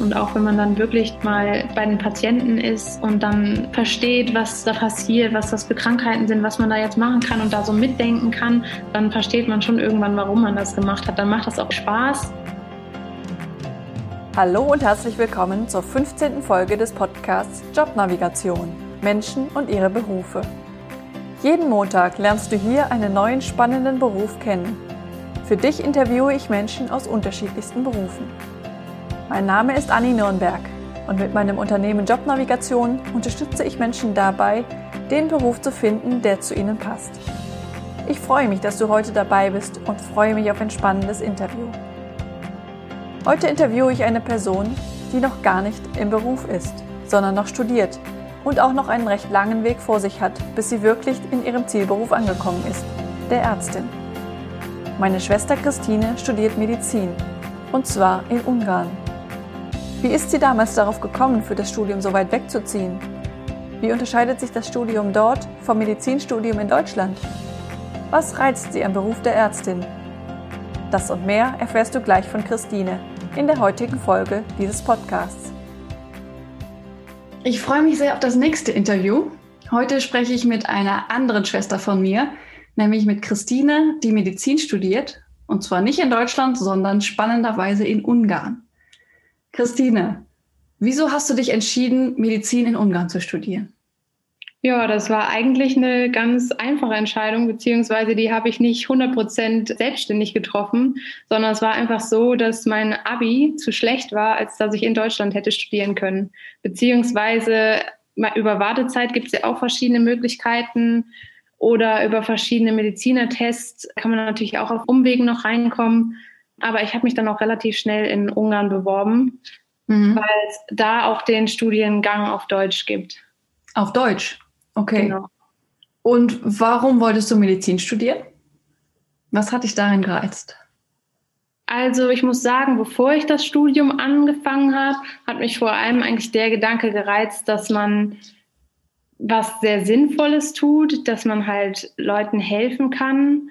Und auch wenn man dann wirklich mal bei den Patienten ist und dann versteht, was da passiert, was das für Krankheiten sind, was man da jetzt machen kann und da so mitdenken kann, dann versteht man schon irgendwann, warum man das gemacht hat. Dann macht das auch Spaß. Hallo und herzlich willkommen zur 15. Folge des Podcasts Jobnavigation Menschen und ihre Berufe. Jeden Montag lernst du hier einen neuen spannenden Beruf kennen. Für dich interviewe ich Menschen aus unterschiedlichsten Berufen. Mein Name ist Anni Nürnberg und mit meinem Unternehmen Jobnavigation unterstütze ich Menschen dabei, den Beruf zu finden, der zu ihnen passt. Ich freue mich, dass du heute dabei bist und freue mich auf ein spannendes Interview. Heute interviewe ich eine Person, die noch gar nicht im Beruf ist, sondern noch studiert und auch noch einen recht langen Weg vor sich hat, bis sie wirklich in ihrem Zielberuf angekommen ist, der Ärztin. Meine Schwester Christine studiert Medizin und zwar in Ungarn. Wie ist sie damals darauf gekommen, für das Studium so weit wegzuziehen? Wie unterscheidet sich das Studium dort vom Medizinstudium in Deutschland? Was reizt sie am Beruf der Ärztin? Das und mehr erfährst du gleich von Christine in der heutigen Folge dieses Podcasts. Ich freue mich sehr auf das nächste Interview. Heute spreche ich mit einer anderen Schwester von mir, nämlich mit Christine, die Medizin studiert. Und zwar nicht in Deutschland, sondern spannenderweise in Ungarn. Christine, wieso hast du dich entschieden, Medizin in Ungarn zu studieren? Ja, das war eigentlich eine ganz einfache Entscheidung, beziehungsweise die habe ich nicht 100% selbstständig getroffen, sondern es war einfach so, dass mein Abi zu schlecht war, als dass ich in Deutschland hätte studieren können. Beziehungsweise über Wartezeit gibt es ja auch verschiedene Möglichkeiten oder über verschiedene Medizinertests kann man natürlich auch auf Umwegen noch reinkommen. Aber ich habe mich dann auch relativ schnell in Ungarn beworben, mhm. weil es da auch den Studiengang auf Deutsch gibt. Auf Deutsch? Okay. Genau. Und warum wolltest du Medizin studieren? Was hat dich darin gereizt? Also ich muss sagen, bevor ich das Studium angefangen habe, hat mich vor allem eigentlich der Gedanke gereizt, dass man was sehr Sinnvolles tut, dass man halt Leuten helfen kann,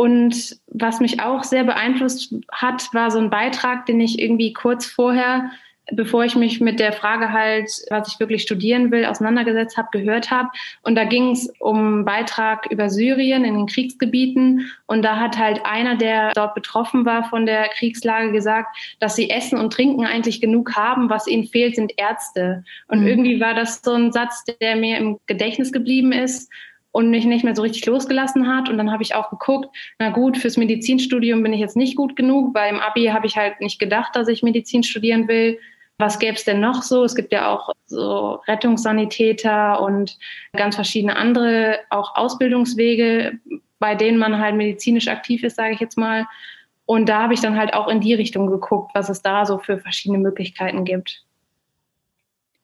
und was mich auch sehr beeinflusst hat, war so ein Beitrag, den ich irgendwie kurz vorher, bevor ich mich mit der Frage halt, was ich wirklich studieren will, auseinandergesetzt habe, gehört habe. Und da ging es um einen Beitrag über Syrien in den Kriegsgebieten. Und da hat halt einer, der dort betroffen war von der Kriegslage, gesagt, dass sie Essen und Trinken eigentlich genug haben. Was ihnen fehlt, sind Ärzte. Und mhm. irgendwie war das so ein Satz, der mir im Gedächtnis geblieben ist und mich nicht mehr so richtig losgelassen hat. Und dann habe ich auch geguckt, na gut, fürs Medizinstudium bin ich jetzt nicht gut genug, weil im Abi habe ich halt nicht gedacht, dass ich Medizin studieren will. Was gäbe es denn noch so? Es gibt ja auch so Rettungssanitäter und ganz verschiedene andere auch Ausbildungswege, bei denen man halt medizinisch aktiv ist, sage ich jetzt mal. Und da habe ich dann halt auch in die Richtung geguckt, was es da so für verschiedene Möglichkeiten gibt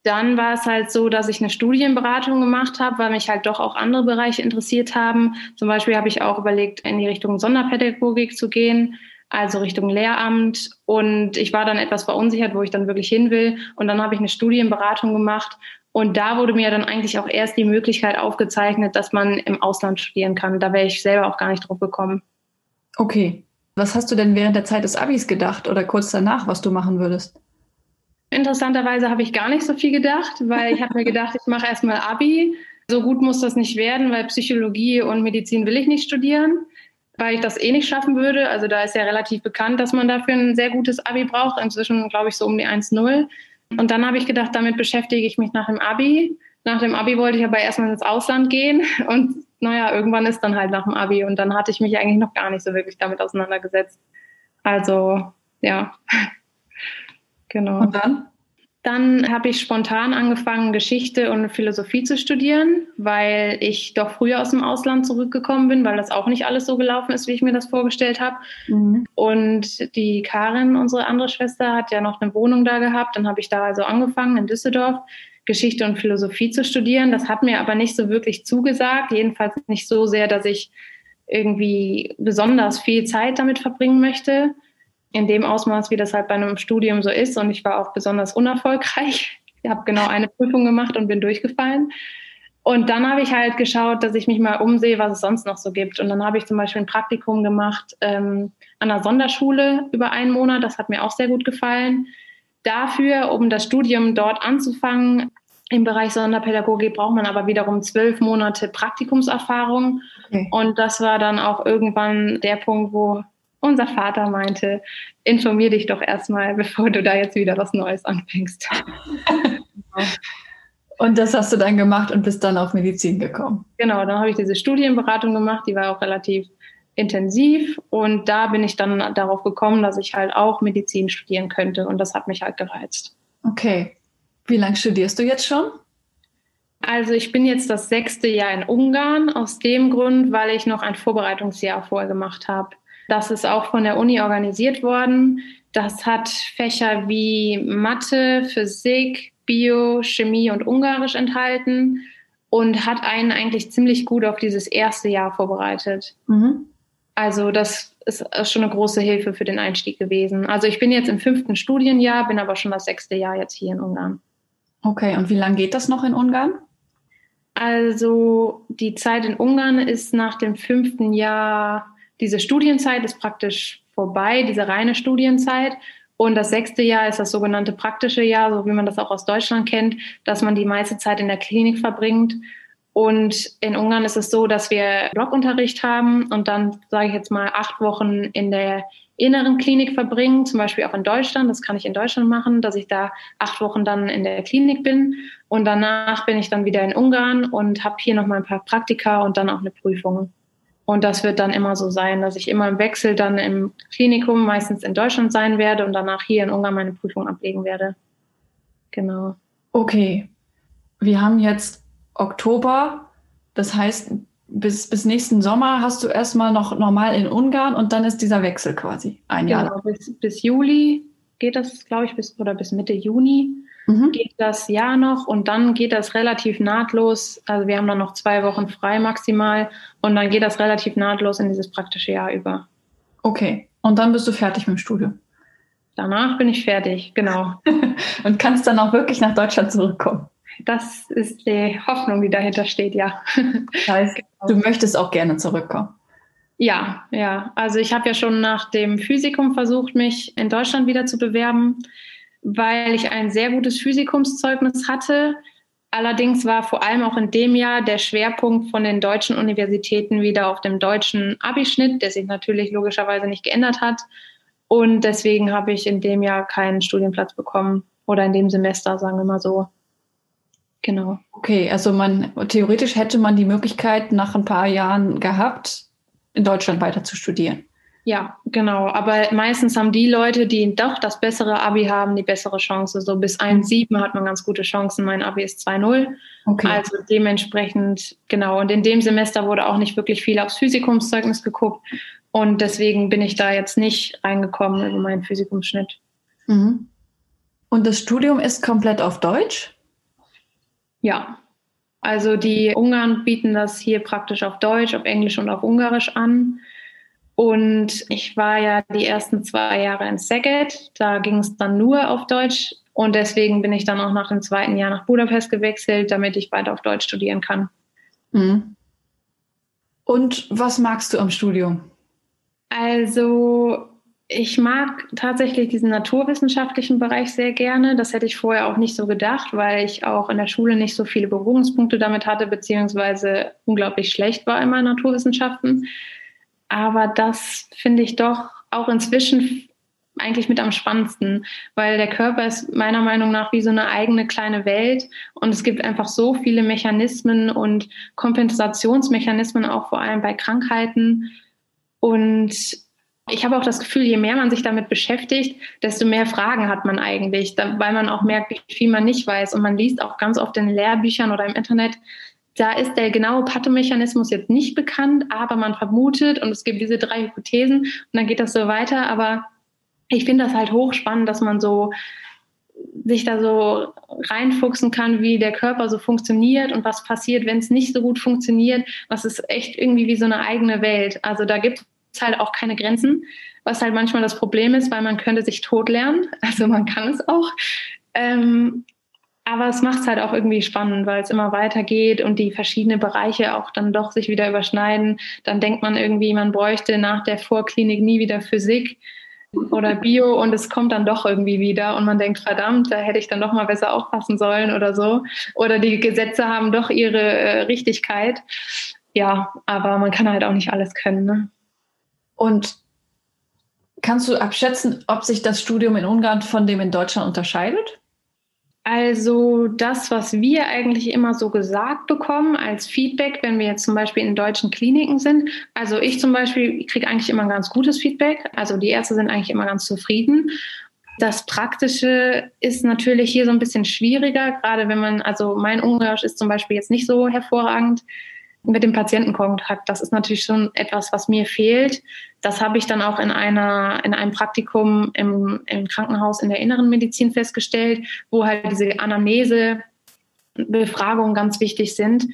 dann war es halt so, dass ich eine Studienberatung gemacht habe, weil mich halt doch auch andere Bereiche interessiert haben. Zum Beispiel habe ich auch überlegt, in die Richtung Sonderpädagogik zu gehen, also Richtung Lehramt. Und ich war dann etwas verunsichert, wo ich dann wirklich hin will. Und dann habe ich eine Studienberatung gemacht. Und da wurde mir dann eigentlich auch erst die Möglichkeit aufgezeichnet, dass man im Ausland studieren kann. Da wäre ich selber auch gar nicht drauf gekommen. Okay. Was hast du denn während der Zeit des Abis gedacht oder kurz danach, was du machen würdest? Interessanterweise habe ich gar nicht so viel gedacht, weil ich habe mir gedacht, ich mache erstmal Abi. So gut muss das nicht werden, weil Psychologie und Medizin will ich nicht studieren, weil ich das eh nicht schaffen würde. Also da ist ja relativ bekannt, dass man dafür ein sehr gutes Abi braucht. Inzwischen glaube ich so um die 1-0. Und dann habe ich gedacht, damit beschäftige ich mich nach dem Abi. Nach dem Abi wollte ich aber erstmal ins Ausland gehen und naja, irgendwann ist dann halt nach dem Abi und dann hatte ich mich eigentlich noch gar nicht so wirklich damit auseinandergesetzt. Also ja. Genau. Und dann? Dann habe ich spontan angefangen, Geschichte und Philosophie zu studieren, weil ich doch früher aus dem Ausland zurückgekommen bin, weil das auch nicht alles so gelaufen ist, wie ich mir das vorgestellt habe. Mhm. Und die Karin, unsere andere Schwester, hat ja noch eine Wohnung da gehabt. Dann habe ich da also angefangen in Düsseldorf. Geschichte und Philosophie zu studieren. Das hat mir aber nicht so wirklich zugesagt, jedenfalls nicht so sehr, dass ich irgendwie besonders viel Zeit damit verbringen möchte in dem Ausmaß, wie das halt bei einem Studium so ist. Und ich war auch besonders unerfolgreich. Ich habe genau eine Prüfung gemacht und bin durchgefallen. Und dann habe ich halt geschaut, dass ich mich mal umsehe, was es sonst noch so gibt. Und dann habe ich zum Beispiel ein Praktikum gemacht ähm, an einer Sonderschule über einen Monat. Das hat mir auch sehr gut gefallen. Dafür, um das Studium dort anzufangen, im Bereich Sonderpädagogik braucht man aber wiederum zwölf Monate Praktikumserfahrung. Okay. Und das war dann auch irgendwann der Punkt, wo unser Vater meinte, informier dich doch erstmal, bevor du da jetzt wieder was Neues anfängst. und das hast du dann gemacht und bist dann auf Medizin gekommen. Genau, dann habe ich diese Studienberatung gemacht, die war auch relativ intensiv und da bin ich dann darauf gekommen, dass ich halt auch Medizin studieren könnte und das hat mich halt gereizt. Okay. Wie lange studierst du jetzt schon? Also ich bin jetzt das sechste Jahr in Ungarn aus dem Grund, weil ich noch ein Vorbereitungsjahr vorher gemacht habe. Das ist auch von der Uni organisiert worden. Das hat Fächer wie Mathe, Physik, Bio, Chemie und Ungarisch enthalten und hat einen eigentlich ziemlich gut auf dieses erste Jahr vorbereitet. Mhm. Also das ist schon eine große Hilfe für den Einstieg gewesen. Also ich bin jetzt im fünften Studienjahr, bin aber schon das sechste Jahr jetzt hier in Ungarn. Okay, und wie lange geht das noch in Ungarn? Also die Zeit in Ungarn ist nach dem fünften Jahr, diese Studienzeit ist praktisch vorbei, diese reine Studienzeit. Und das sechste Jahr ist das sogenannte praktische Jahr, so wie man das auch aus Deutschland kennt, dass man die meiste Zeit in der Klinik verbringt. Und in Ungarn ist es so, dass wir Blockunterricht haben und dann, sage ich jetzt mal, acht Wochen in der inneren Klinik verbringen, zum Beispiel auch in Deutschland. Das kann ich in Deutschland machen, dass ich da acht Wochen dann in der Klinik bin. Und danach bin ich dann wieder in Ungarn und habe hier noch mal ein paar Praktika und dann auch eine Prüfung. Und das wird dann immer so sein, dass ich immer im Wechsel dann im Klinikum meistens in Deutschland sein werde und danach hier in Ungarn meine Prüfung ablegen werde. Genau. Okay. Wir haben jetzt Oktober. Das heißt, bis, bis nächsten Sommer hast du erstmal noch normal in Ungarn und dann ist dieser Wechsel quasi ein genau, Jahr. Bis, bis Juli geht das, glaube ich, bis oder bis Mitte Juni mhm. geht das Jahr noch und dann geht das relativ nahtlos. Also wir haben dann noch zwei Wochen frei maximal und dann geht das relativ nahtlos in dieses praktische Jahr über. Okay. Und dann bist du fertig mit dem Studium. Danach bin ich fertig, genau. und kannst dann auch wirklich nach Deutschland zurückkommen. Das ist die Hoffnung, die dahinter steht, ja. Das heißt, du möchtest auch gerne zurückkommen. Ja, ja. Also ich habe ja schon nach dem Physikum versucht, mich in Deutschland wieder zu bewerben, weil ich ein sehr gutes Physikumszeugnis hatte. Allerdings war vor allem auch in dem Jahr der Schwerpunkt von den deutschen Universitäten wieder auf dem deutschen Abischnitt, der sich natürlich logischerweise nicht geändert hat. Und deswegen habe ich in dem Jahr keinen Studienplatz bekommen oder in dem Semester, sagen wir mal so. Genau. Okay, also man theoretisch hätte man die Möglichkeit nach ein paar Jahren gehabt, in Deutschland weiter zu studieren. Ja, genau. Aber meistens haben die Leute, die doch das bessere Abi haben, die bessere Chance. So bis 1,7 hat man ganz gute Chancen. Mein Abi ist 2,0. Okay. Also dementsprechend, genau. Und in dem Semester wurde auch nicht wirklich viel aufs Physikumszeugnis geguckt. Und deswegen bin ich da jetzt nicht reingekommen über meinen Physikumsschnitt. Mhm. Und das Studium ist komplett auf Deutsch? Ja, also die Ungarn bieten das hier praktisch auf Deutsch, auf Englisch und auf Ungarisch an. Und ich war ja die ersten zwei Jahre in Szeged, da ging es dann nur auf Deutsch. Und deswegen bin ich dann auch nach dem zweiten Jahr nach Budapest gewechselt, damit ich weiter auf Deutsch studieren kann. Mhm. Und was magst du am Studium? Also ich mag tatsächlich diesen naturwissenschaftlichen Bereich sehr gerne. Das hätte ich vorher auch nicht so gedacht, weil ich auch in der Schule nicht so viele Berührungspunkte damit hatte, beziehungsweise unglaublich schlecht war in Naturwissenschaften. Aber das finde ich doch auch inzwischen eigentlich mit am spannendsten, weil der Körper ist meiner Meinung nach wie so eine eigene kleine Welt und es gibt einfach so viele Mechanismen und Kompensationsmechanismen auch vor allem bei Krankheiten und ich habe auch das Gefühl, je mehr man sich damit beschäftigt, desto mehr Fragen hat man eigentlich, weil man auch merkt, wie viel man nicht weiß. Und man liest auch ganz oft in Lehrbüchern oder im Internet, da ist der genaue Pathomechanismus jetzt nicht bekannt, aber man vermutet und es gibt diese drei Hypothesen und dann geht das so weiter. Aber ich finde das halt hochspannend, dass man so sich da so reinfuchsen kann, wie der Körper so funktioniert und was passiert, wenn es nicht so gut funktioniert. Das ist echt irgendwie wie so eine eigene Welt. Also da gibt halt auch keine Grenzen, was halt manchmal das Problem ist, weil man könnte sich tot lernen. Also man kann es auch. Ähm, aber es macht es halt auch irgendwie spannend, weil es immer weitergeht und die verschiedenen Bereiche auch dann doch sich wieder überschneiden. Dann denkt man irgendwie, man bräuchte nach der Vorklinik nie wieder Physik. oder Bio und es kommt dann doch irgendwie wieder und man denkt, verdammt, da hätte ich dann doch mal besser aufpassen sollen oder so. Oder die Gesetze haben doch ihre äh, Richtigkeit. Ja, aber man kann halt auch nicht alles können. Ne? Und kannst du abschätzen, ob sich das Studium in Ungarn von dem in Deutschland unterscheidet? Also das, was wir eigentlich immer so gesagt bekommen als Feedback, wenn wir jetzt zum Beispiel in deutschen Kliniken sind. Also ich zum Beispiel kriege eigentlich immer ein ganz gutes Feedback. Also die Ärzte sind eigentlich immer ganz zufrieden. Das Praktische ist natürlich hier so ein bisschen schwieriger, gerade wenn man, also mein Ungarisch ist zum Beispiel jetzt nicht so hervorragend mit dem Patientenkontakt. Das ist natürlich schon etwas, was mir fehlt. Das habe ich dann auch in einer, in einem Praktikum im, im Krankenhaus in der inneren Medizin festgestellt, wo halt diese Anamnese, Befragungen ganz wichtig sind.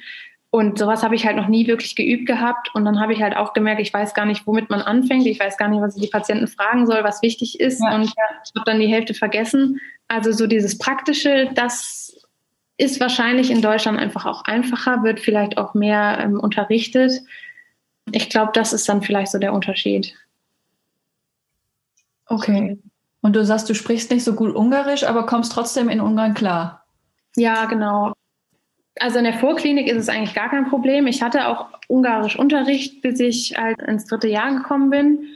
Und sowas habe ich halt noch nie wirklich geübt gehabt. Und dann habe ich halt auch gemerkt, ich weiß gar nicht, womit man anfängt. Ich weiß gar nicht, was ich die Patienten fragen soll, was wichtig ist. Ja. Und ich habe dann die Hälfte vergessen. Also so dieses Praktische, das ist wahrscheinlich in Deutschland einfach auch einfacher, wird vielleicht auch mehr ähm, unterrichtet. Ich glaube, das ist dann vielleicht so der Unterschied. Okay. Und du sagst, du sprichst nicht so gut Ungarisch, aber kommst trotzdem in Ungarn klar. Ja, genau. Also in der Vorklinik ist es eigentlich gar kein Problem. Ich hatte auch Ungarisch Unterricht, bis ich halt ins dritte Jahr gekommen bin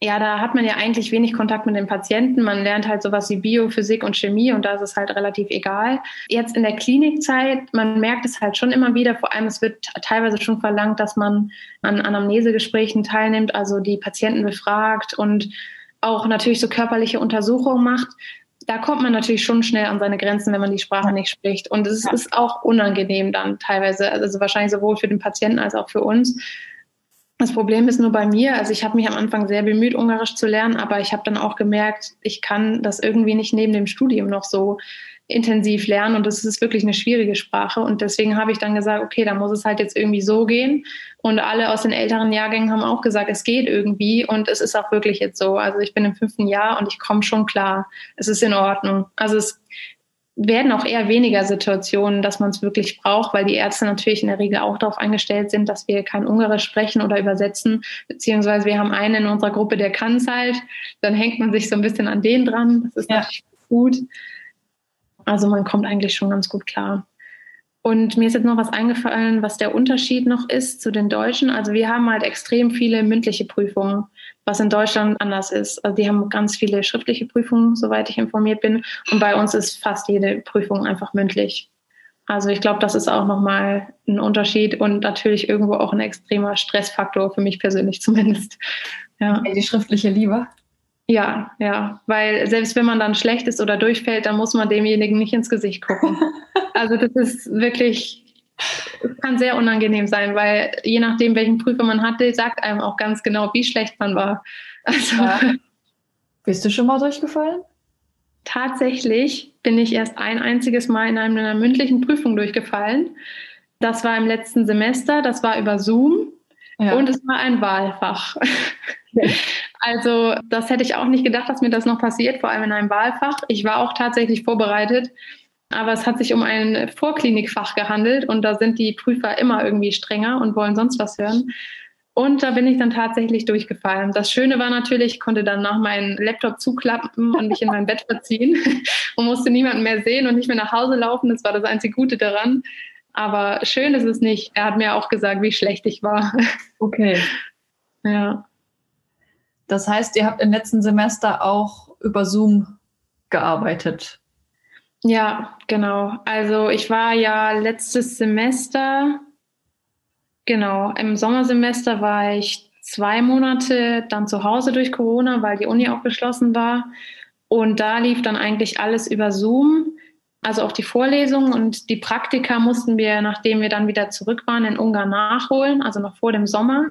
ja, da hat man ja eigentlich wenig Kontakt mit den Patienten. Man lernt halt sowas wie Biophysik und Chemie und da ist es halt relativ egal. Jetzt in der Klinikzeit, man merkt es halt schon immer wieder, vor allem es wird teilweise schon verlangt, dass man an Anamnesegesprächen teilnimmt, also die Patienten befragt und auch natürlich so körperliche Untersuchungen macht. Da kommt man natürlich schon schnell an seine Grenzen, wenn man die Sprache nicht spricht. Und es ist auch unangenehm dann teilweise, also wahrscheinlich sowohl für den Patienten als auch für uns. Das Problem ist nur bei mir, also ich habe mich am Anfang sehr bemüht, Ungarisch zu lernen, aber ich habe dann auch gemerkt, ich kann das irgendwie nicht neben dem Studium noch so intensiv lernen und das ist wirklich eine schwierige Sprache und deswegen habe ich dann gesagt, okay, da muss es halt jetzt irgendwie so gehen und alle aus den älteren Jahrgängen haben auch gesagt, es geht irgendwie und es ist auch wirklich jetzt so. Also ich bin im fünften Jahr und ich komme schon klar. Es ist in Ordnung. Also es werden auch eher weniger Situationen, dass man es wirklich braucht, weil die Ärzte natürlich in der Regel auch darauf eingestellt sind, dass wir kein Ungarisch sprechen oder übersetzen, beziehungsweise wir haben einen in unserer Gruppe, der kann es halt, dann hängt man sich so ein bisschen an den dran, das ist ja. natürlich gut. Also man kommt eigentlich schon ganz gut klar. Und mir ist jetzt noch was eingefallen, was der Unterschied noch ist zu den Deutschen. Also wir haben halt extrem viele mündliche Prüfungen was in Deutschland anders ist. Also die haben ganz viele schriftliche Prüfungen, soweit ich informiert bin. Und bei uns ist fast jede Prüfung einfach mündlich. Also ich glaube, das ist auch nochmal ein Unterschied und natürlich irgendwo auch ein extremer Stressfaktor für mich persönlich zumindest. Ja. Die schriftliche lieber? Ja, ja, weil selbst wenn man dann schlecht ist oder durchfällt, dann muss man demjenigen nicht ins Gesicht gucken. Also das ist wirklich kann sehr unangenehm sein, weil je nachdem, welchen Prüfer man hatte, sagt einem auch ganz genau, wie schlecht man war. Also, ja. Bist du schon mal durchgefallen? Tatsächlich bin ich erst ein einziges Mal in einer mündlichen Prüfung durchgefallen. Das war im letzten Semester, das war über Zoom ja. und es war ein Wahlfach. Also das hätte ich auch nicht gedacht, dass mir das noch passiert, vor allem in einem Wahlfach. Ich war auch tatsächlich vorbereitet, aber es hat sich um ein Vorklinikfach gehandelt und da sind die Prüfer immer irgendwie strenger und wollen sonst was hören. Und da bin ich dann tatsächlich durchgefallen. Das Schöne war natürlich, ich konnte dann nach meinen Laptop zuklappen und mich in mein Bett verziehen und musste niemanden mehr sehen und nicht mehr nach Hause laufen. Das war das einzige Gute daran. Aber schön ist es nicht. Er hat mir auch gesagt, wie schlecht ich war. Okay. Ja. Das heißt, ihr habt im letzten Semester auch über Zoom gearbeitet. Ja, genau. Also ich war ja letztes Semester, genau, im Sommersemester war ich zwei Monate dann zu Hause durch Corona, weil die Uni auch geschlossen war. Und da lief dann eigentlich alles über Zoom, also auch die Vorlesungen und die Praktika mussten wir, nachdem wir dann wieder zurück waren, in Ungarn nachholen, also noch vor dem Sommer.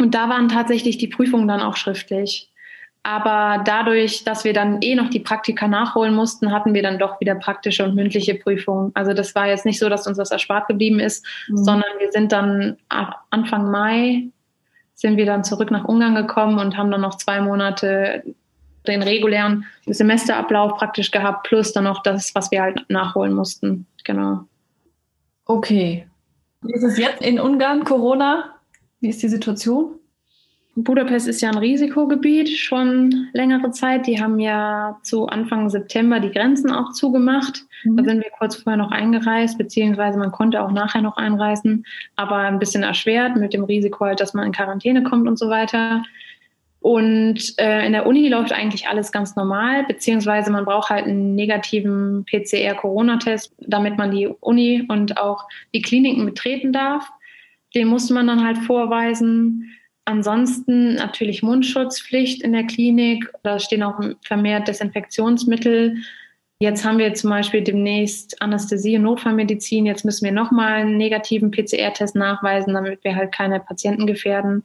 Und da waren tatsächlich die Prüfungen dann auch schriftlich. Aber dadurch, dass wir dann eh noch die Praktika nachholen mussten, hatten wir dann doch wieder praktische und mündliche Prüfungen. Also das war jetzt nicht so, dass uns das erspart geblieben ist, mhm. sondern wir sind dann Anfang Mai sind wir dann zurück nach Ungarn gekommen und haben dann noch zwei Monate den regulären Semesterablauf praktisch gehabt, plus dann noch das, was wir halt nachholen mussten. Genau. Okay. Wie ist es jetzt in Ungarn, Corona? Wie ist die Situation? Budapest ist ja ein Risikogebiet schon längere Zeit. Die haben ja zu Anfang September die Grenzen auch zugemacht. Mhm. Da sind wir kurz vorher noch eingereist, beziehungsweise man konnte auch nachher noch einreisen, aber ein bisschen erschwert mit dem Risiko halt, dass man in Quarantäne kommt und so weiter. Und äh, in der Uni läuft eigentlich alles ganz normal, beziehungsweise man braucht halt einen negativen PCR-Corona-Test, damit man die Uni und auch die Kliniken betreten darf. Den musste man dann halt vorweisen. Ansonsten natürlich Mundschutzpflicht in der Klinik. Da stehen auch vermehrt Desinfektionsmittel. Jetzt haben wir zum Beispiel demnächst Anästhesie und Notfallmedizin. Jetzt müssen wir nochmal einen negativen PCR-Test nachweisen, damit wir halt keine Patienten gefährden.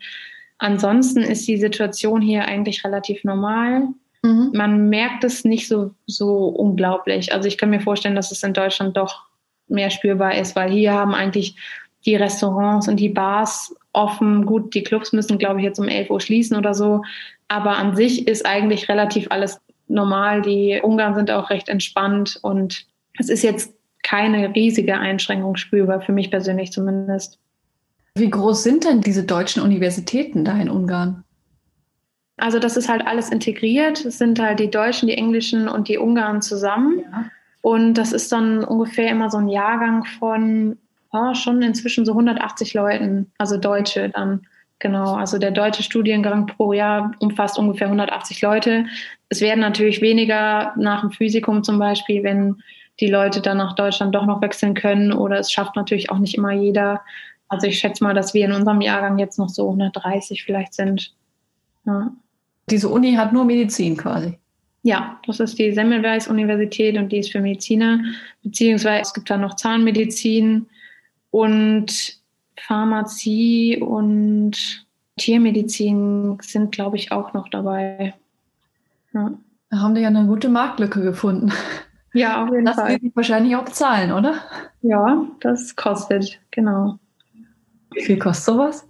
Ansonsten ist die Situation hier eigentlich relativ normal. Mhm. Man merkt es nicht so, so unglaublich. Also ich kann mir vorstellen, dass es in Deutschland doch mehr spürbar ist, weil hier haben eigentlich die Restaurants und die Bars offen. Gut, die Clubs müssen, glaube ich, jetzt um 11 Uhr schließen oder so. Aber an sich ist eigentlich relativ alles normal. Die Ungarn sind auch recht entspannt und es ist jetzt keine riesige Einschränkung spürbar, für mich persönlich zumindest. Wie groß sind denn diese deutschen Universitäten da in Ungarn? Also das ist halt alles integriert. Es sind halt die Deutschen, die Englischen und die Ungarn zusammen. Ja. Und das ist dann ungefähr immer so ein Jahrgang von oh, schon inzwischen so 180 Leuten, also Deutsche dann. Genau, also der deutsche Studiengang pro Jahr umfasst ungefähr 180 Leute. Es werden natürlich weniger nach dem Physikum zum Beispiel, wenn die Leute dann nach Deutschland doch noch wechseln können oder es schafft natürlich auch nicht immer jeder. Also ich schätze mal, dass wir in unserem Jahrgang jetzt noch so 130 vielleicht sind. Ja. Diese Uni hat nur Medizin quasi. Ja, das ist die Semmelweis Universität und die ist für Mediziner, beziehungsweise es gibt da noch Zahnmedizin und Pharmazie und Tiermedizin sind, glaube ich, auch noch dabei. Ja. Da haben die ja eine gute Marktlücke gefunden. Ja, auf jeden das Fall. Das wird wahrscheinlich auch bezahlen, oder? Ja, das kostet, genau. Wie viel kostet sowas?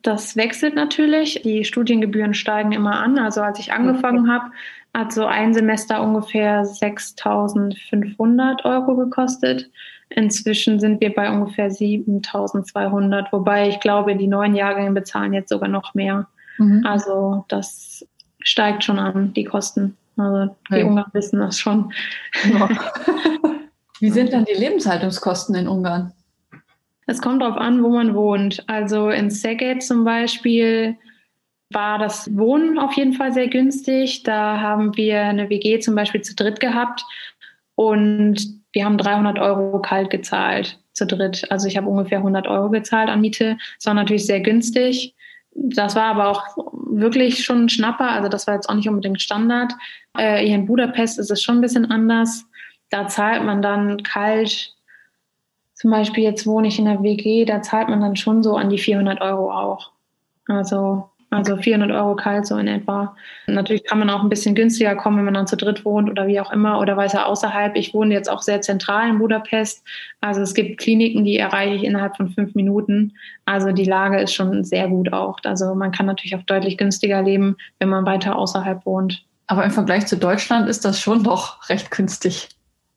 Das wechselt natürlich. Die Studiengebühren steigen immer an. Also als ich angefangen habe, hat so ein Semester ungefähr 6.500 Euro gekostet. Inzwischen sind wir bei ungefähr 7.200, wobei ich glaube, die neuen Jahrgänge bezahlen jetzt sogar noch mehr. Mhm. Also das steigt schon an, die Kosten. Also die ja. Ungarn wissen das schon. Ja. Wie sind dann die Lebenshaltungskosten in Ungarn? Es kommt darauf an, wo man wohnt. Also in Szeged zum Beispiel war das Wohnen auf jeden Fall sehr günstig. Da haben wir eine WG zum Beispiel zu dritt gehabt und wir haben 300 Euro kalt gezahlt zu dritt. Also ich habe ungefähr 100 Euro gezahlt an Miete. Das war natürlich sehr günstig. Das war aber auch wirklich schon ein Schnapper. Also das war jetzt auch nicht unbedingt Standard. Äh, hier in Budapest ist es schon ein bisschen anders. Da zahlt man dann kalt zum Beispiel jetzt wohne ich in der WG, da zahlt man dann schon so an die 400 Euro auch. Also, also 400 Euro kalt so in etwa. Natürlich kann man auch ein bisschen günstiger kommen, wenn man dann zu dritt wohnt oder wie auch immer oder weiter außerhalb. Ich wohne jetzt auch sehr zentral in Budapest. Also es gibt Kliniken, die erreiche ich innerhalb von fünf Minuten. Also die Lage ist schon sehr gut auch. Also man kann natürlich auch deutlich günstiger leben, wenn man weiter außerhalb wohnt. Aber im Vergleich zu Deutschland ist das schon doch recht günstig.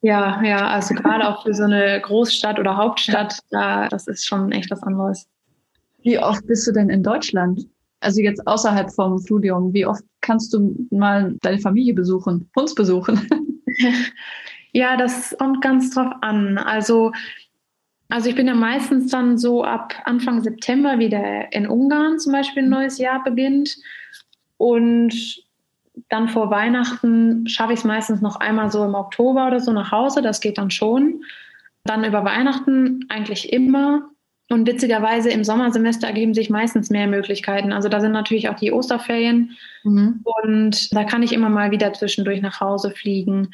Ja, ja, also gerade auch für so eine Großstadt oder Hauptstadt, da, das ist schon echt was anderes. Wie oft bist du denn in Deutschland? Also jetzt außerhalb vom Studium, wie oft kannst du mal deine Familie besuchen, uns besuchen? ja, das kommt ganz drauf an. Also, also ich bin ja meistens dann so ab Anfang September wieder in Ungarn zum Beispiel ein neues Jahr beginnt. Und dann vor Weihnachten schaffe ich es meistens noch einmal so im Oktober oder so nach Hause. Das geht dann schon. Dann über Weihnachten eigentlich immer. Und witzigerweise im Sommersemester ergeben sich meistens mehr Möglichkeiten. Also da sind natürlich auch die Osterferien. Mhm. Und da kann ich immer mal wieder zwischendurch nach Hause fliegen.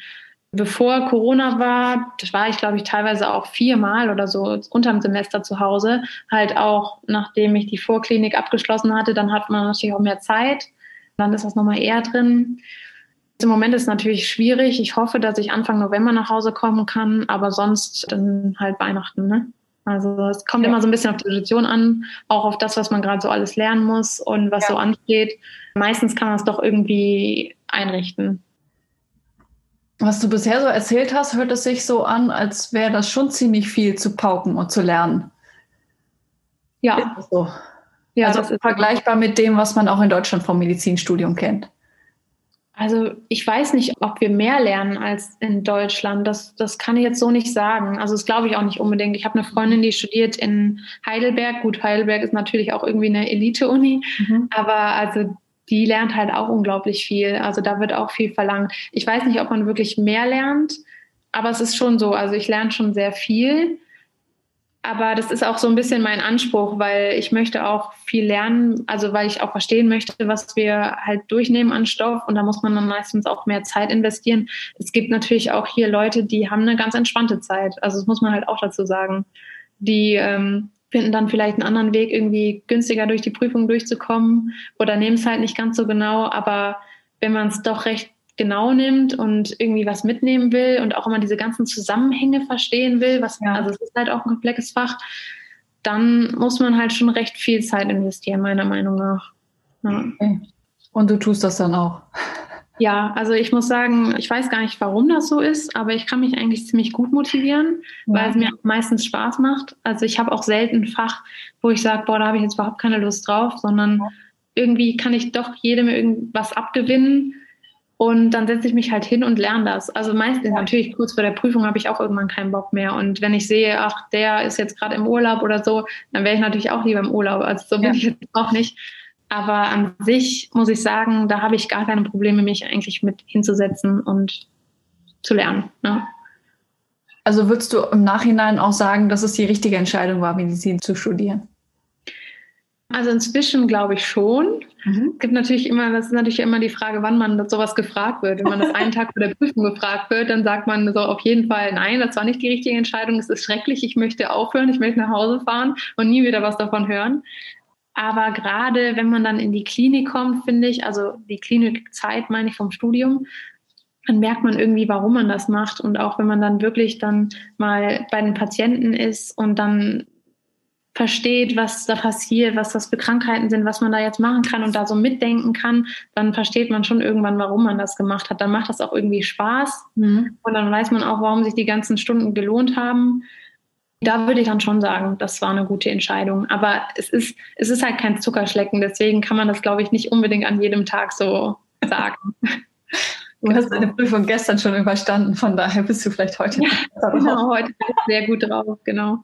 Bevor Corona war, das war ich, glaube ich, teilweise auch viermal oder so unterm Semester zu Hause. Halt auch, nachdem ich die Vorklinik abgeschlossen hatte, dann hat man natürlich auch mehr Zeit. Dann ist das nochmal eher drin. Im Moment ist es natürlich schwierig. Ich hoffe, dass ich Anfang November nach Hause kommen kann, aber sonst dann halt Weihnachten. Ne? Also es kommt ja. immer so ein bisschen auf die Situation an, auch auf das, was man gerade so alles lernen muss und was ja. so ansteht. Meistens kann man es doch irgendwie einrichten. Was du bisher so erzählt hast, hört es sich so an, als wäre das schon ziemlich viel zu pauken und zu lernen. Ja. So. Ja, also vergleichbar mit dem, was man auch in Deutschland vom Medizinstudium kennt. Also ich weiß nicht, ob wir mehr lernen als in Deutschland. Das, das kann ich jetzt so nicht sagen. Also das glaube ich auch nicht unbedingt. Ich habe eine Freundin, die studiert in Heidelberg. Gut, Heidelberg ist natürlich auch irgendwie eine Elite-Uni, mhm. aber also die lernt halt auch unglaublich viel. Also da wird auch viel verlangt. Ich weiß nicht, ob man wirklich mehr lernt, aber es ist schon so. Also ich lerne schon sehr viel. Aber das ist auch so ein bisschen mein Anspruch, weil ich möchte auch viel lernen, also weil ich auch verstehen möchte, was wir halt durchnehmen an Stoff und da muss man dann meistens auch mehr Zeit investieren. Es gibt natürlich auch hier Leute, die haben eine ganz entspannte Zeit. Also das muss man halt auch dazu sagen. Die ähm, finden dann vielleicht einen anderen Weg, irgendwie günstiger durch die Prüfung durchzukommen oder nehmen es halt nicht ganz so genau. Aber wenn man es doch recht genau nimmt und irgendwie was mitnehmen will und auch immer diese ganzen Zusammenhänge verstehen will, was ja. also es ist halt auch ein komplexes Fach, dann muss man halt schon recht viel Zeit investieren, meiner Meinung nach. Ja. Okay. Und du tust das dann auch? Ja, also ich muss sagen, ich weiß gar nicht, warum das so ist, aber ich kann mich eigentlich ziemlich gut motivieren, ja. weil es mir meistens Spaß macht. Also ich habe auch selten ein Fach, wo ich sage, boah, da habe ich jetzt überhaupt keine Lust drauf, sondern irgendwie kann ich doch jedem irgendwas abgewinnen und dann setze ich mich halt hin und lerne das. Also meistens natürlich kurz vor der Prüfung habe ich auch irgendwann keinen Bock mehr. Und wenn ich sehe, ach, der ist jetzt gerade im Urlaub oder so, dann wäre ich natürlich auch lieber im Urlaub. Also so bin ja. ich jetzt auch nicht. Aber an sich muss ich sagen, da habe ich gar keine Probleme, mich eigentlich mit hinzusetzen und zu lernen. Ne? Also würdest du im Nachhinein auch sagen, dass es die richtige Entscheidung war, Medizin zu studieren? Also inzwischen glaube ich schon. Mhm. Es gibt natürlich immer, das ist natürlich immer die Frage, wann man sowas gefragt wird. Wenn man das einen Tag vor der Prüfung gefragt wird, dann sagt man so auf jeden Fall, nein, das war nicht die richtige Entscheidung, es ist schrecklich, ich möchte aufhören, ich möchte nach Hause fahren und nie wieder was davon hören. Aber gerade wenn man dann in die Klinik kommt, finde ich, also die Klinikzeit meine ich vom Studium, dann merkt man irgendwie, warum man das macht. Und auch wenn man dann wirklich dann mal bei den Patienten ist und dann versteht, was da passiert, was das für Krankheiten sind, was man da jetzt machen kann und da so mitdenken kann, dann versteht man schon irgendwann, warum man das gemacht hat. Dann macht das auch irgendwie Spaß mhm. und dann weiß man auch, warum sich die ganzen Stunden gelohnt haben. Da würde ich dann schon sagen, das war eine gute Entscheidung. Aber es ist, es ist halt kein Zuckerschlecken, deswegen kann man das, glaube ich, nicht unbedingt an jedem Tag so sagen. Du hast deine Prüfung gestern schon überstanden, von daher bist du vielleicht heute. Ja, genau, heute bin ich sehr gut drauf, genau.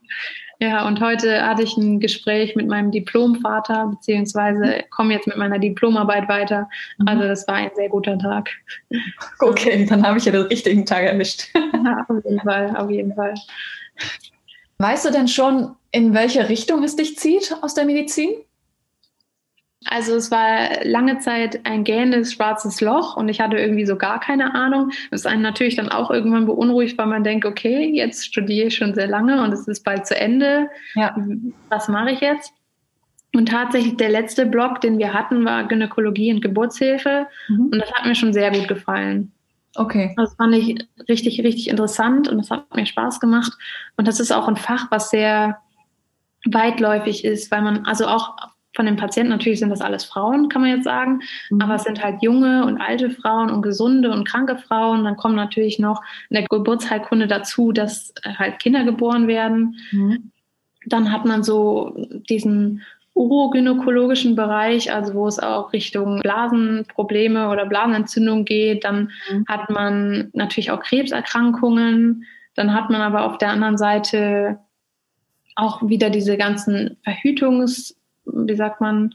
Ja, und heute hatte ich ein Gespräch mit meinem Diplomvater, beziehungsweise komme jetzt mit meiner Diplomarbeit weiter. Mhm. Also das war ein sehr guter Tag. Okay, dann habe ich ja den richtigen Tag erwischt. Ja, auf jeden Fall, auf jeden Fall. Weißt du denn schon, in welche Richtung es dich zieht aus der Medizin? Also es war lange Zeit ein gähnendes schwarzes Loch und ich hatte irgendwie so gar keine Ahnung. Das ist einen natürlich dann auch irgendwann beunruhigt, weil man denkt, okay, jetzt studiere ich schon sehr lange und es ist bald zu Ende. Ja. Was mache ich jetzt? Und tatsächlich der letzte Block, den wir hatten, war Gynäkologie und Geburtshilfe mhm. und das hat mir schon sehr gut gefallen. Okay. Das fand ich richtig, richtig interessant und das hat mir Spaß gemacht. Und das ist auch ein Fach, was sehr weitläufig ist, weil man also auch von den Patienten, natürlich sind das alles Frauen, kann man jetzt sagen, mhm. aber es sind halt junge und alte Frauen und gesunde und kranke Frauen. Dann kommt natürlich noch in der Geburtsheilkunde dazu, dass halt Kinder geboren werden. Mhm. Dann hat man so diesen urogynäkologischen Bereich, also wo es auch Richtung Blasenprobleme oder Blasenentzündung geht. Dann mhm. hat man natürlich auch Krebserkrankungen. Dann hat man aber auf der anderen Seite auch wieder diese ganzen Verhütungs- wie sagt man,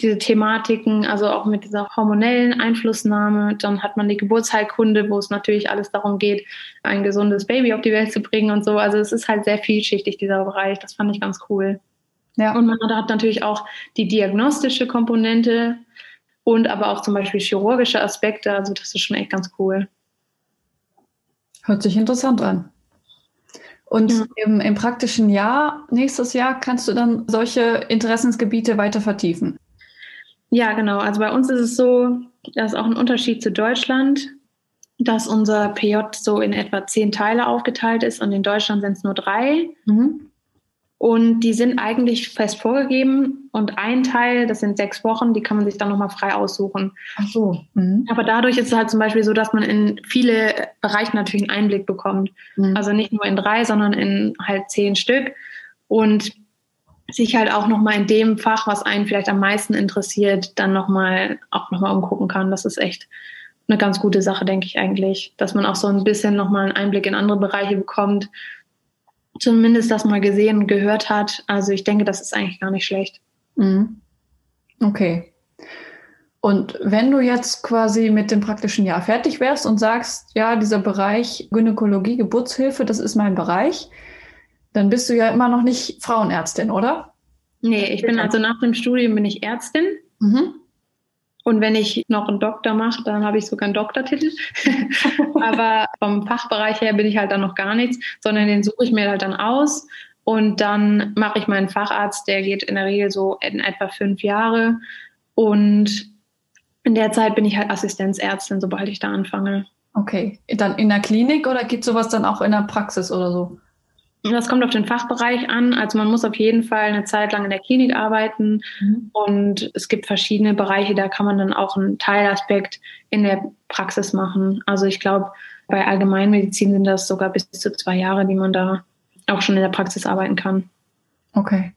diese Thematiken, also auch mit dieser hormonellen Einflussnahme. Dann hat man die Geburtsheilkunde, wo es natürlich alles darum geht, ein gesundes Baby auf die Welt zu bringen und so. Also es ist halt sehr vielschichtig, dieser Bereich. Das fand ich ganz cool. Ja. Und man hat natürlich auch die diagnostische Komponente und aber auch zum Beispiel chirurgische Aspekte. Also das ist schon echt ganz cool. Hört sich interessant an. Und ja. im, im praktischen Jahr, nächstes Jahr, kannst du dann solche Interessensgebiete weiter vertiefen. Ja, genau. Also bei uns ist es so, das ist auch ein Unterschied zu Deutschland, dass unser PJ so in etwa zehn Teile aufgeteilt ist und in Deutschland sind es nur drei. Mhm. Und die sind eigentlich fest vorgegeben. Und ein Teil, das sind sechs Wochen, die kann man sich dann nochmal frei aussuchen. Ach so. Mhm. Aber dadurch ist es halt zum Beispiel so, dass man in viele Bereiche natürlich einen Einblick bekommt. Mhm. Also nicht nur in drei, sondern in halt zehn Stück. Und sich halt auch nochmal in dem Fach, was einen vielleicht am meisten interessiert, dann nochmal auch nochmal umgucken kann. Das ist echt eine ganz gute Sache, denke ich eigentlich, dass man auch so ein bisschen nochmal einen Einblick in andere Bereiche bekommt, zumindest das mal gesehen und gehört hat. Also ich denke, das ist eigentlich gar nicht schlecht. Mhm. Okay. Und wenn du jetzt quasi mit dem praktischen Jahr fertig wärst und sagst, ja, dieser Bereich Gynäkologie, Geburtshilfe, das ist mein Bereich, dann bist du ja immer noch nicht Frauenärztin, oder? Nee, ich bin also nach dem Studium bin ich Ärztin. Mhm. Und wenn ich noch einen Doktor mache, dann habe ich sogar einen Doktortitel. Aber vom Fachbereich her bin ich halt dann noch gar nichts, sondern den suche ich mir halt dann aus. Und dann mache ich meinen Facharzt, der geht in der Regel so in etwa fünf Jahre. Und in der Zeit bin ich halt Assistenzärztin, sobald ich da anfange. Okay, dann in der Klinik oder gibt sowas dann auch in der Praxis oder so? Das kommt auf den Fachbereich an. Also man muss auf jeden Fall eine Zeit lang in der Klinik arbeiten mhm. und es gibt verschiedene Bereiche, da kann man dann auch einen Teilaspekt in der Praxis machen. Also ich glaube, bei Allgemeinmedizin sind das sogar bis zu zwei Jahre, die man da auch schon in der Praxis arbeiten kann. Okay.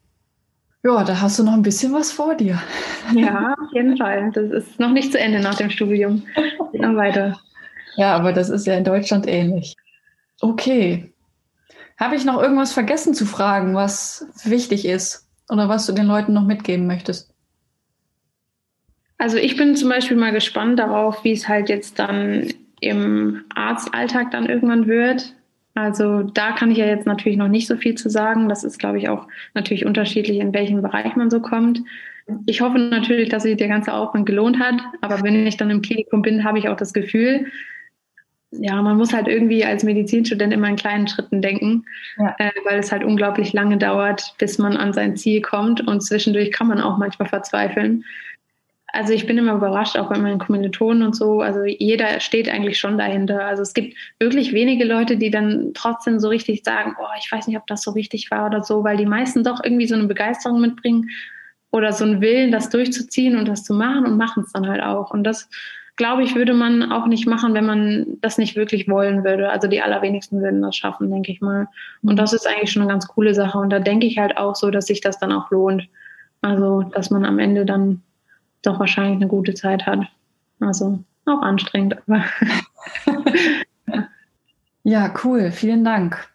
Ja, da hast du noch ein bisschen was vor dir. Ja, auf jeden Fall. Das ist noch nicht zu Ende nach dem Studium. Noch weiter. Ja, aber das ist ja in Deutschland ähnlich. Okay. Habe ich noch irgendwas vergessen zu fragen, was wichtig ist oder was du den Leuten noch mitgeben möchtest? Also ich bin zum Beispiel mal gespannt darauf, wie es halt jetzt dann im Arztalltag dann irgendwann wird. Also da kann ich ja jetzt natürlich noch nicht so viel zu sagen. Das ist, glaube ich, auch natürlich unterschiedlich, in welchem Bereich man so kommt. Ich hoffe natürlich, dass sich der ganze Aufwand gelohnt hat. Aber wenn ich dann im Klinikum bin, habe ich auch das Gefühl, ja, man muss halt irgendwie als Medizinstudent immer in kleinen Schritten denken, ja. äh, weil es halt unglaublich lange dauert, bis man an sein Ziel kommt und zwischendurch kann man auch manchmal verzweifeln. Also ich bin immer überrascht, auch bei meinen Kommilitonen und so. Also jeder steht eigentlich schon dahinter. Also es gibt wirklich wenige Leute, die dann trotzdem so richtig sagen, oh, ich weiß nicht, ob das so richtig war oder so, weil die meisten doch irgendwie so eine Begeisterung mitbringen oder so einen Willen, das durchzuziehen und das zu machen und machen es dann halt auch. Und das glaube ich, würde man auch nicht machen, wenn man das nicht wirklich wollen würde. Also die allerwenigsten würden das schaffen, denke ich mal. Und das ist eigentlich schon eine ganz coole Sache. Und da denke ich halt auch so, dass sich das dann auch lohnt. Also, dass man am Ende dann doch wahrscheinlich eine gute Zeit hat. Also auch anstrengend, aber. ja, cool. Vielen Dank.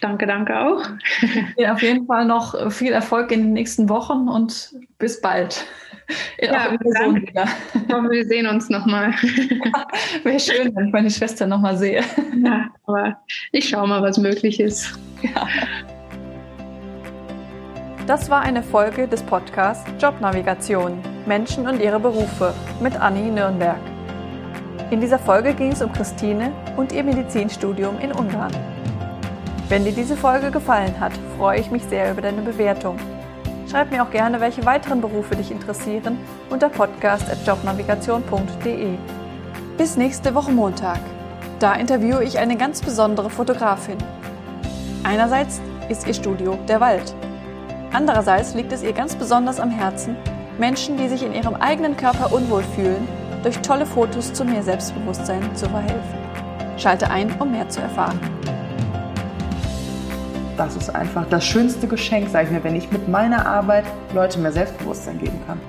Danke, danke auch. Ja, auf jeden Fall noch viel Erfolg in den nächsten Wochen und bis bald. Ja, wieder. Ich hoffe, wir sehen uns nochmal. Wäre schön, wenn ich meine Schwester nochmal sehe. Ja, aber ich schaue mal, was möglich ist. Ja. Das war eine Folge des Podcasts Jobnavigation Menschen und ihre Berufe mit Anni Nürnberg. In dieser Folge ging es um Christine und ihr Medizinstudium in Ungarn. Wenn dir diese Folge gefallen hat, freue ich mich sehr über deine Bewertung Schreib mir auch gerne, welche weiteren Berufe dich interessieren unter podcast.jobnavigation.de. Bis nächste Woche Montag. Da interviewe ich eine ganz besondere Fotografin. Einerseits ist ihr Studio der Wald. Andererseits liegt es ihr ganz besonders am Herzen, Menschen, die sich in ihrem eigenen Körper unwohl fühlen, durch tolle Fotos zu mehr Selbstbewusstsein zu verhelfen. Schalte ein, um mehr zu erfahren das ist einfach das schönste Geschenk, sage ich mir, wenn ich mit meiner Arbeit Leute mehr Selbstbewusstsein geben kann.